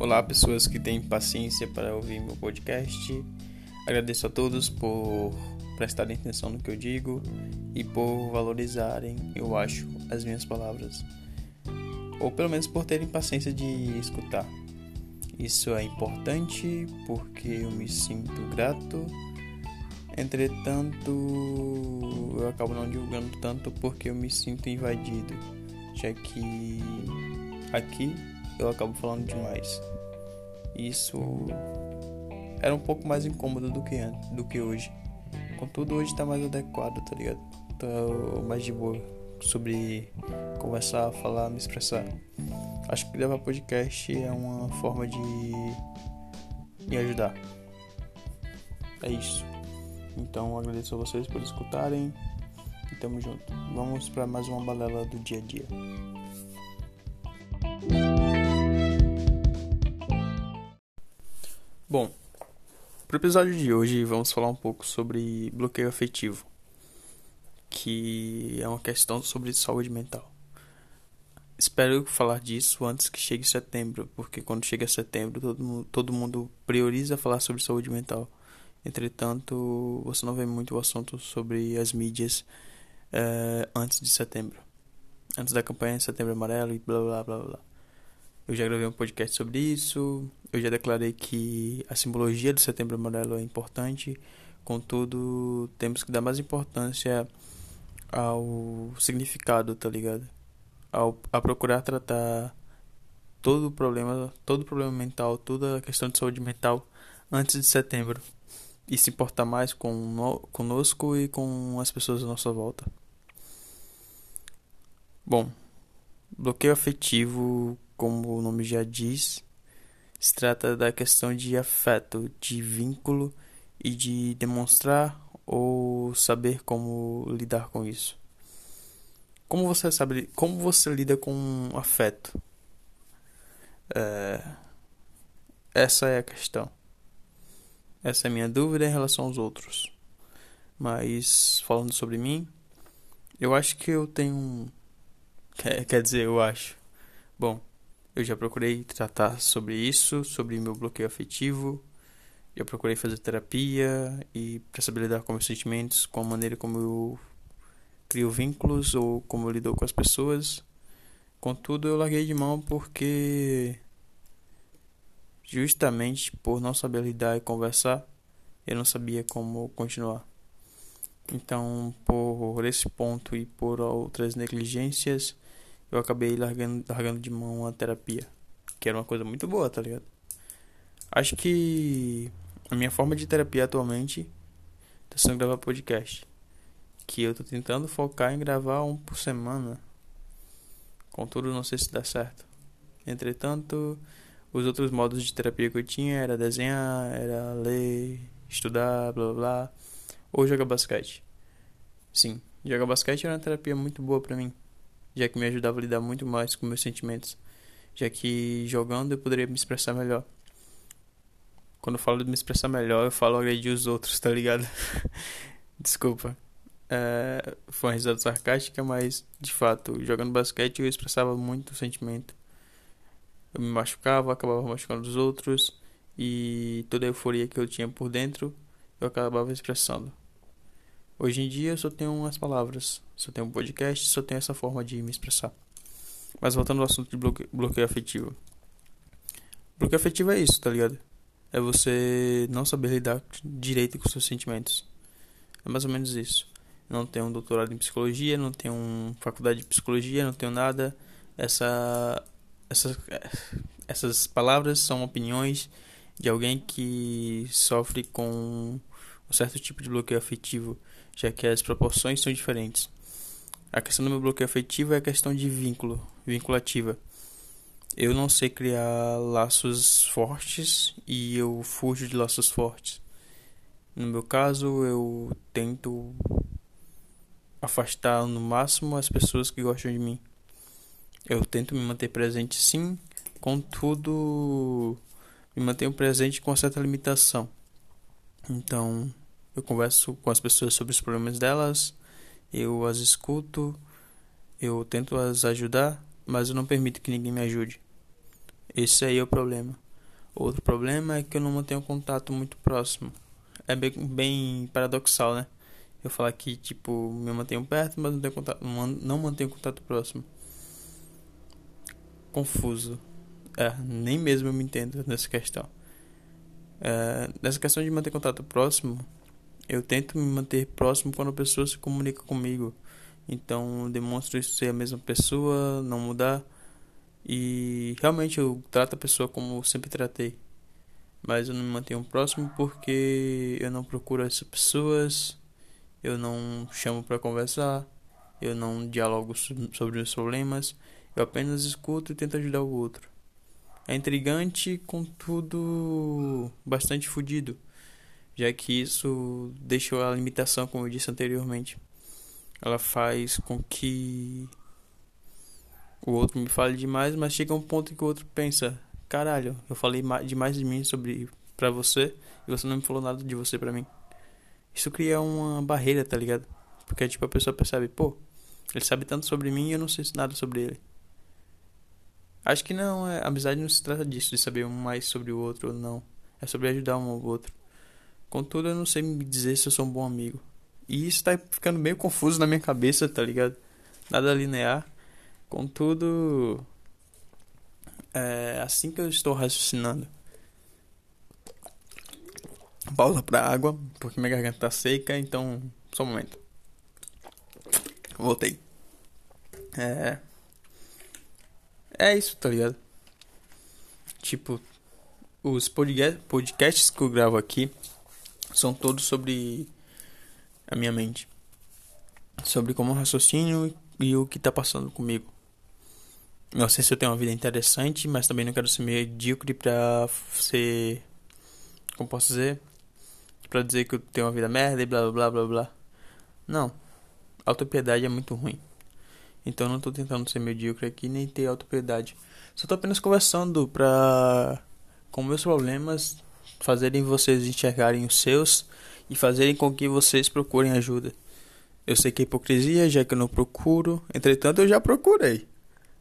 Olá, pessoas que têm paciência para ouvir meu podcast. Agradeço a todos por prestarem atenção no que eu digo e por valorizarem, eu acho, as minhas palavras. Ou pelo menos por terem paciência de escutar. Isso é importante porque eu me sinto grato. Entretanto, eu acabo não divulgando tanto porque eu me sinto invadido, já que aqui eu acabo falando demais. Isso era um pouco mais incômodo do que antes, do que hoje. Contudo, hoje tá mais adequado, tá ligado? Tô mais de boa sobre conversar, falar, me expressar. Acho que gravar podcast é uma forma de me ajudar. É isso. Então agradeço a vocês por escutarem e tamo junto. Vamos para mais uma balela do dia a dia. Bom, para o episódio de hoje vamos falar um pouco sobre bloqueio afetivo, que é uma questão sobre saúde mental. Espero falar disso antes que chegue setembro, porque quando chega setembro todo mundo, todo mundo prioriza falar sobre saúde mental. Entretanto, você não vê muito o assunto sobre as mídias é, antes de setembro, antes da campanha de Setembro Amarelo e blá blá blá blá. Eu já gravei um podcast sobre isso. Eu já declarei que a simbologia do Setembro Amarelo é importante. Contudo, temos que dar mais importância ao significado, tá ligado? Ao, a procurar tratar todo o problema, todo o problema mental, toda a questão de saúde mental antes de setembro. E se importar mais com conosco e com as pessoas à nossa volta. Bom, bloqueio afetivo como o nome já diz, se trata da questão de afeto, de vínculo e de demonstrar ou saber como lidar com isso. Como você sabe, como você lida com afeto? É, essa é a questão. Essa é a minha dúvida em relação aos outros. Mas falando sobre mim, eu acho que eu tenho. Quer, quer dizer, eu acho. Bom, eu já procurei tratar sobre isso, sobre meu bloqueio afetivo. Já procurei fazer terapia e para saber lidar com meus sentimentos, com a maneira como eu crio vínculos ou como eu lido com as pessoas. Contudo, eu larguei de mão porque justamente por não saber lidar e conversar, eu não sabia como continuar. Então, por esse ponto e por outras negligências, eu acabei largando, largando de mão a terapia, que era uma coisa muito boa, tá ligado? Acho que a minha forma de terapia atualmente tá sendo gravar podcast, que eu tô tentando focar em gravar um por semana. Contudo, não sei se dá certo. Entretanto, os outros modos de terapia que eu tinha era desenhar, era ler, estudar, blá blá, blá ou jogar basquete. Sim, jogar basquete era uma terapia muito boa para mim já que me ajudava a lidar muito mais com meus sentimentos, já que jogando eu poderia me expressar melhor. Quando eu falo de me expressar melhor, eu falo agredir os outros, tá ligado? Desculpa. É, foi uma risada sarcástica, mas de fato, jogando basquete eu expressava muito o sentimento. Eu me machucava, acabava machucando os outros e toda a euforia que eu tinha por dentro eu acabava expressando. Hoje em dia eu só tenho umas palavras, só tenho um podcast, só tenho essa forma de me expressar. Mas voltando ao assunto de bloqueio, bloqueio afetivo. Bloqueio afetivo é isso, tá ligado? É você não saber lidar direito com seus sentimentos. É mais ou menos isso. Não tenho um doutorado em psicologia, não tenho uma faculdade de psicologia, não tenho nada. Essa, essas, essas palavras são opiniões de alguém que sofre com um certo tipo de bloqueio afetivo já que as proporções são diferentes. A questão do meu bloqueio afetivo é a questão de vínculo, vinculativa. Eu não sei criar laços fortes e eu fujo de laços fortes. No meu caso, eu tento afastar no máximo as pessoas que gostam de mim. Eu tento me manter presente sim, contudo, me mantenho presente com certa limitação. Então, eu converso com as pessoas sobre os problemas delas, eu as escuto, eu tento as ajudar, mas eu não permito que ninguém me ajude. Esse aí é o problema. Outro problema é que eu não mantenho contato muito próximo. É bem, bem paradoxal, né? Eu falar que, tipo, me mantenho perto, mas não, tenho contato, não mantenho contato próximo. Confuso. É, nem mesmo eu me entendo nessa questão. É, nessa questão de manter contato próximo, eu tento me manter próximo quando a pessoa se comunica comigo. Então, demonstro ser a mesma pessoa, não mudar. E realmente eu trato a pessoa como eu sempre tratei. Mas eu não me mantenho próximo porque eu não procuro essas pessoas, eu não chamo para conversar, eu não dialogo sobre os problemas, eu apenas escuto e tento ajudar o outro. É intrigante, contudo bastante fodido, já que isso deixa a limitação, como eu disse anteriormente. Ela faz com que o outro me fale demais, mas chega um ponto em que o outro pensa: caralho, eu falei demais de mim sobre para você e você não me falou nada de você para mim. Isso cria uma barreira, tá ligado? Porque tipo a pessoa percebe, pô, ele sabe tanto sobre mim e eu não sei nada sobre ele. Acho que não, é, amizade não se trata disso, de saber um mais sobre o outro ou não. É sobre ajudar um ao outro. Contudo, eu não sei me dizer se eu sou um bom amigo. E isso tá ficando meio confuso na minha cabeça, tá ligado? Nada linear. Contudo, é assim que eu estou raciocinando. Pausa pra água, porque minha garganta tá seca, então. Só um momento. Voltei. É. É isso, tá ligado? Tipo, os podcasts que eu gravo aqui são todos sobre a minha mente. Sobre como eu raciocínio e o que tá passando comigo. Não sei se eu tenho uma vida interessante, mas também não quero ser medíocre pra ser. Como posso dizer? Pra dizer que eu tenho uma vida merda e blá blá blá blá. Não. Autopiedade é muito ruim. Então eu não tô tentando ser medíocre aqui nem ter autopiedade. Só tô apenas conversando pra. com meus problemas fazerem vocês enxergarem os seus e fazerem com que vocês procurem ajuda. Eu sei que é hipocrisia, já que eu não procuro, entretanto eu já procurei.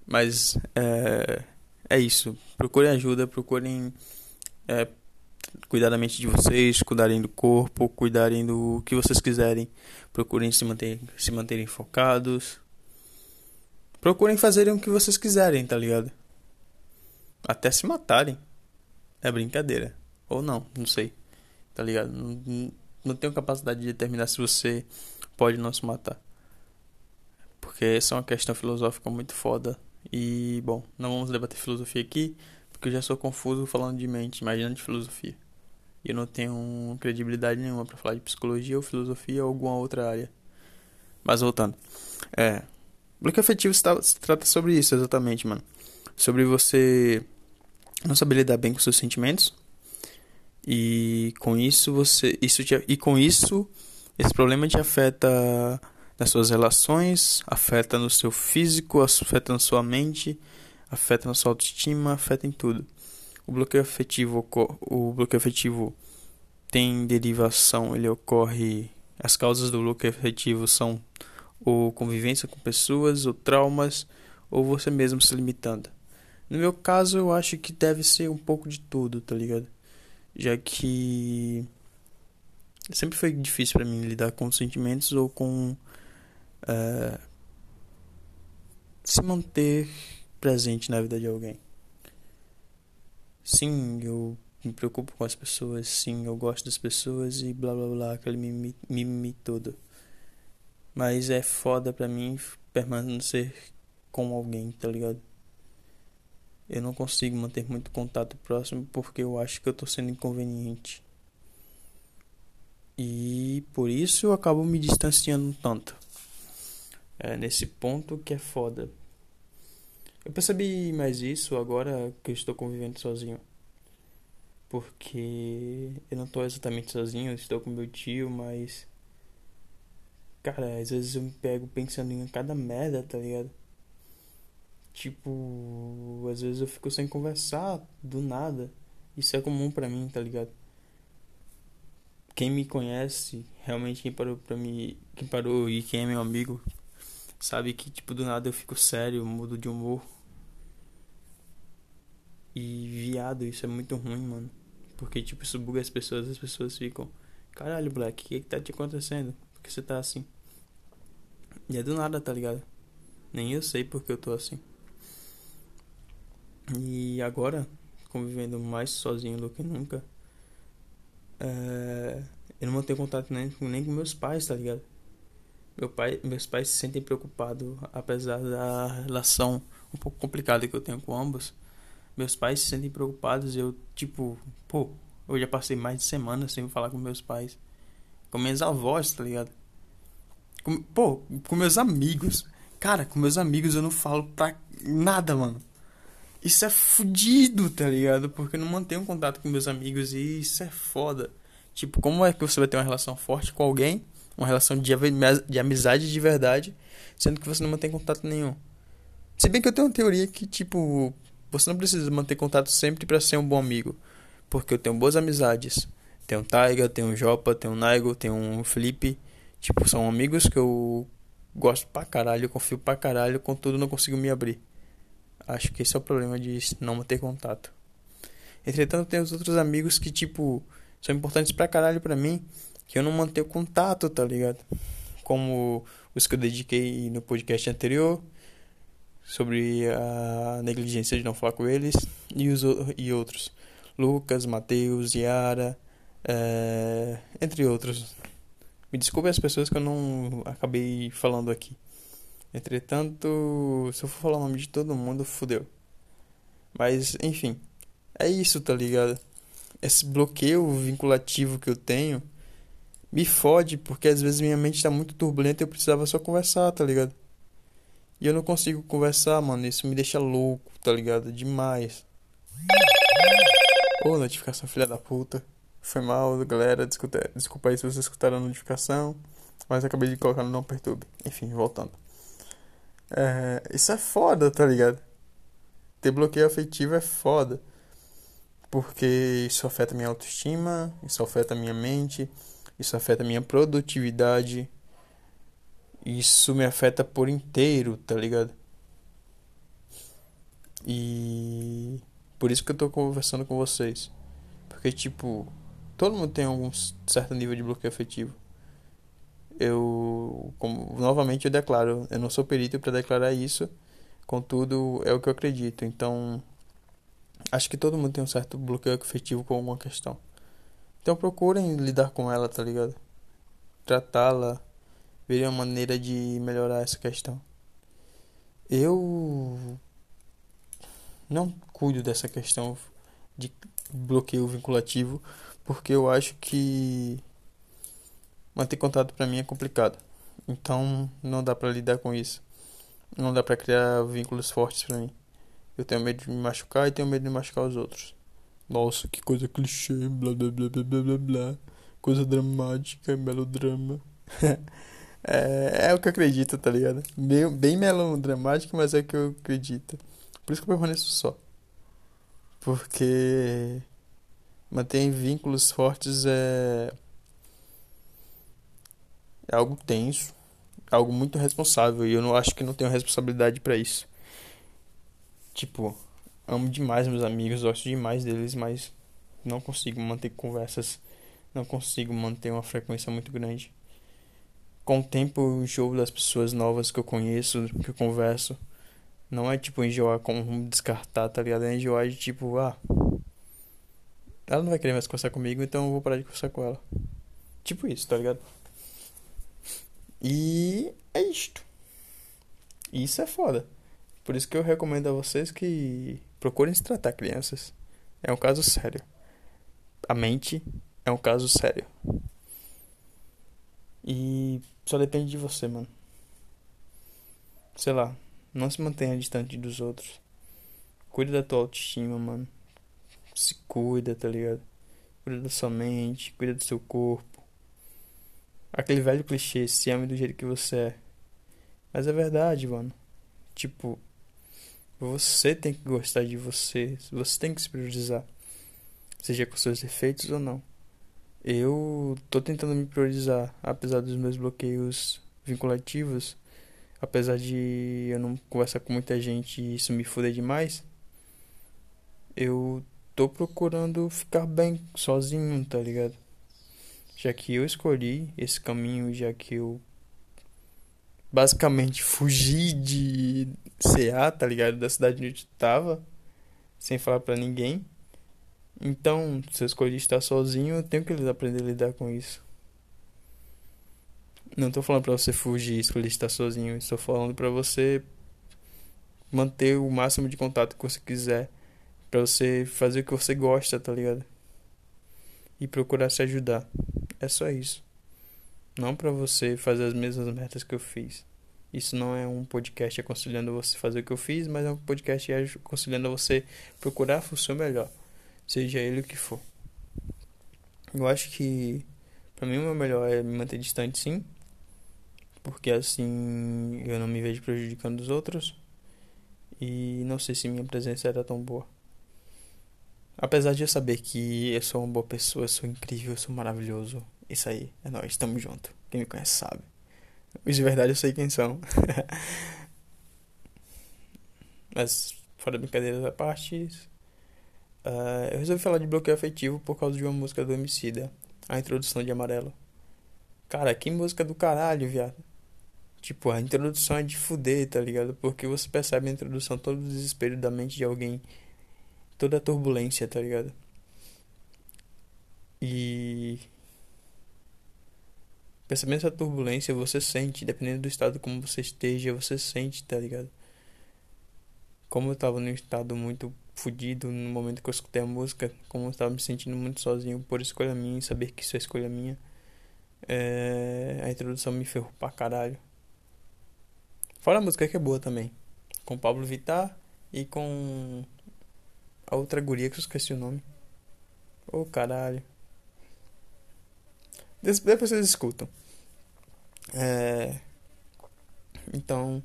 Mas é, é isso. Procurem ajuda, procurem é, cuidar da mente de vocês, cuidarem do corpo, cuidarem do que vocês quiserem. Procurem se, manter, se manterem focados. Procurem fazerem o que vocês quiserem, tá ligado? Até se matarem. É brincadeira. Ou não, não sei. Tá ligado? Não, não tenho capacidade de determinar se você pode não se matar. Porque essa é uma questão filosófica muito foda e, bom, não vamos debater filosofia aqui, porque eu já sou confuso falando de mente, imaginando de filosofia. E eu não tenho credibilidade nenhuma para falar de psicologia ou filosofia ou alguma outra área. Mas voltando. É. Bloqueio afetivo se, se trata sobre isso, exatamente, mano. Sobre você não saber lidar bem com seus sentimentos. E com isso você. Isso te, e com isso, esse problema te afeta nas suas relações, afeta no seu físico, afeta na sua mente, afeta na sua autoestima, afeta em tudo. O bloqueio afetivo, o bloqueio afetivo tem derivação, ele ocorre. As causas do bloqueio afetivo são ou convivência com pessoas, ou traumas, ou você mesmo se limitando. No meu caso, eu acho que deve ser um pouco de tudo, tá ligado? Já que sempre foi difícil para mim lidar com sentimentos ou com uh, se manter presente na vida de alguém. Sim, eu me preocupo com as pessoas, sim, eu gosto das pessoas e blá blá blá, aquele mimimi, mimimi todo. Mas é foda pra mim permanecer com alguém, tá ligado? Eu não consigo manter muito contato próximo porque eu acho que eu tô sendo inconveniente. E por isso eu acabo me distanciando tanto é, nesse ponto que é foda. Eu percebi mais isso agora que eu estou convivendo sozinho. Porque eu não estou exatamente sozinho, estou com meu tio, mas. Cara, às vezes eu me pego pensando em cada merda, tá ligado? Tipo, às vezes eu fico sem conversar do nada. Isso é comum pra mim, tá ligado? Quem me conhece, realmente quem parou pra mim, quem parou e quem é meu amigo, Sabe que, tipo, do nada eu fico sério, mudo de humor. E viado, isso é muito ruim, mano. Porque, tipo, isso buga as pessoas, as pessoas ficam. Caralho, Black, o que, que tá te acontecendo? Por que você tá assim? E é do nada, tá ligado? Nem eu sei porque eu tô assim. E agora, convivendo mais sozinho do que nunca, é... eu não mantenho contato nem, nem com meus pais, tá ligado? Meu pai, meus pais se sentem preocupados, apesar da relação um pouco complicada que eu tenho com ambos. Meus pais se sentem preocupados. Eu, tipo, pô, eu já passei mais de semana sem falar com meus pais. Com minhas avós, tá ligado? Com, pô, com meus amigos. Cara, com meus amigos eu não falo pra nada, mano. Isso é fudido, tá ligado? Porque eu não mantenho contato com meus amigos e isso é foda. Tipo, como é que você vai ter uma relação forte com alguém? Uma relação de, de amizade de verdade, sendo que você não mantém contato nenhum. Se bem que eu tenho uma teoria que, tipo, você não precisa manter contato sempre para ser um bom amigo. Porque eu tenho boas amizades. Tenho um Taiga, tenho um Jopa, tenho um Naigo, tenho um Felipe. Tipo, são amigos que eu gosto pra caralho, confio pra caralho, contudo não consigo me abrir. Acho que esse é o problema de não manter contato. Entretanto, tem os outros amigos que, tipo, são importantes pra caralho pra mim, que eu não mantenho contato, tá ligado? Como os que eu dediquei no podcast anterior, sobre a negligência de não falar com eles, e, os, e outros. Lucas, Mateus, Yara, é, entre outros. Me desculpe as pessoas que eu não acabei falando aqui. Entretanto, se eu for falar o nome de todo mundo, fudeu. Mas, enfim. É isso, tá ligado? Esse bloqueio vinculativo que eu tenho me fode, porque às vezes minha mente tá muito turbulenta e eu precisava só conversar, tá ligado? E eu não consigo conversar, mano. Isso me deixa louco, tá ligado? Demais. Ô, notificação filha da puta. Foi mal, galera. Desculpa, desculpa aí se vocês escutaram a notificação. Mas acabei de colocar no não perturbe. Enfim, voltando. É, isso é foda, tá ligado? Ter bloqueio afetivo é foda. Porque isso afeta minha autoestima, isso afeta minha mente, isso afeta minha produtividade. Isso me afeta por inteiro, tá ligado? E por isso que eu tô conversando com vocês. Porque, tipo, todo mundo tem algum certo nível de bloqueio afetivo. Eu, como, novamente, eu declaro, eu não sou perito para declarar isso, contudo, é o que eu acredito. Então, acho que todo mundo tem um certo bloqueio afetivo com alguma questão. Então, procurem lidar com ela, tá ligado? Tratá-la, verem uma maneira de melhorar essa questão. Eu não cuido dessa questão de bloqueio vinculativo, porque eu acho que manter contato para mim é complicado. Então não dá para lidar com isso. Não dá para criar vínculos fortes para mim. Eu tenho medo de me machucar e tenho medo de machucar os outros. Nossa, que coisa clichê, blá blá blá blá blá blá blá. Coisa dramática, melodrama. é, é o que eu acredito, tá ligado? Bem, bem melodramático, mas é o que eu acredito. Por isso que eu permaneço só. Porque manter vínculos fortes é é algo tenso, é algo muito responsável e eu não acho que não tenho responsabilidade para isso. Tipo, amo demais meus amigos, gosto demais deles, mas não consigo manter conversas, não consigo manter uma frequência muito grande. Com o tempo eu enjoo das pessoas novas que eu conheço, que eu converso. Não é tipo enjoar como descartar, tá ligado? É enjoar de tipo, ah. Ela não vai querer mais conversar comigo, então eu vou parar de conversar com ela. Tipo isso, tá ligado? E é isto. Isso é foda. Por isso que eu recomendo a vocês que procurem se tratar, crianças. É um caso sério. A mente é um caso sério. E só depende de você, mano. Sei lá, não se mantenha distante dos outros. Cuida da tua autoestima, mano. Se cuida, tá ligado? Cuida da sua mente, cuida do seu corpo. Aquele velho clichê, se ame do jeito que você é. Mas é verdade, mano. Tipo, você tem que gostar de você. Você tem que se priorizar. Seja com seus defeitos ou não. Eu tô tentando me priorizar, apesar dos meus bloqueios vinculativos apesar de eu não conversar com muita gente e isso me fuder demais, eu tô procurando ficar bem sozinho, tá ligado? Já que eu escolhi esse caminho, já que eu basicamente fugi de CA, tá ligado? Da cidade onde eu tava, sem falar pra ninguém. Então, se eu escolhi estar sozinho, eu tenho que aprender a lidar com isso. Não tô falando pra você fugir escolher estar sozinho, estou falando pra você manter o máximo de contato que você quiser, pra você fazer o que você gosta, tá ligado? E procurar se ajudar. É só isso. Não para você fazer as mesmas metas que eu fiz. Isso não é um podcast aconselhando você fazer o que eu fiz, mas é um podcast aconselhando você procurar o seu melhor, seja ele o que for. Eu acho que para mim o meu melhor é me manter distante, sim, porque assim eu não me vejo prejudicando os outros e não sei se minha presença era tão boa. Apesar de eu saber que eu sou uma boa pessoa, eu sou incrível, eu sou maravilhoso, isso aí, é nóis, tamo junto. Quem me conhece sabe. Os de verdade eu sei quem são. Mas, fora brincadeiras à parte, uh, eu resolvi falar de bloqueio afetivo por causa de uma música do Emicida, a introdução de Amarelo. Cara, que música do caralho, viado. Tipo, a introdução é de fuder, tá ligado? Porque você percebe a introdução, todo o desespero da mente de alguém, toda a turbulência, tá ligado? E Percebendo essa turbulência, você sente, dependendo do estado como você esteja, você sente, tá ligado? Como eu tava num estado muito fodido no momento que eu escutei a música, como eu tava me sentindo muito sozinho por escolha minha saber que isso é escolha minha, é... a introdução me ferrou pra caralho. Fora a música que é boa também, com Pablo Vittar e com a outra guria que eu esqueci o nome. Ô oh, caralho. Depois vocês escutam. É... Então,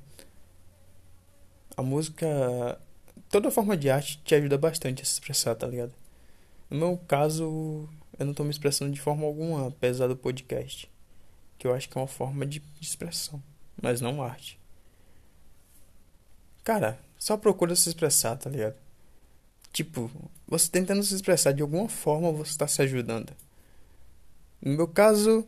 a música, toda forma de arte te ajuda bastante a se expressar, tá ligado? No meu caso, eu não tô me expressando de forma alguma, apesar do podcast, que eu acho que é uma forma de expressão, mas não arte. Cara, só procura se expressar, tá ligado? Tipo, você tentando se expressar de alguma forma, você está se ajudando. No meu caso,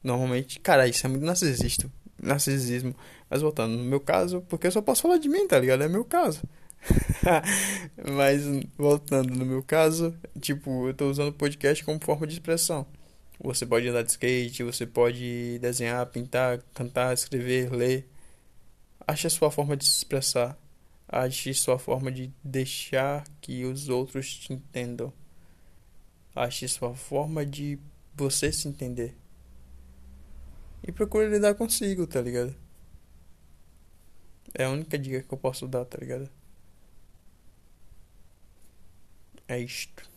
normalmente, cara, isso é muito narcisista, narcisismo. Mas voltando, no meu caso, porque eu só posso falar de mim, tá ligado? É meu caso. Mas voltando no meu caso, tipo, eu tô usando o podcast como forma de expressão. Você pode andar de skate, você pode desenhar, pintar, cantar, escrever, ler. Ache a sua forma de se expressar. Ache sua forma de deixar que os outros te entendam. Ache sua forma de você se entender. E procure lidar consigo, tá ligado? É a única dica que eu posso dar, tá ligado? É isto.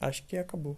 Acho que acabou.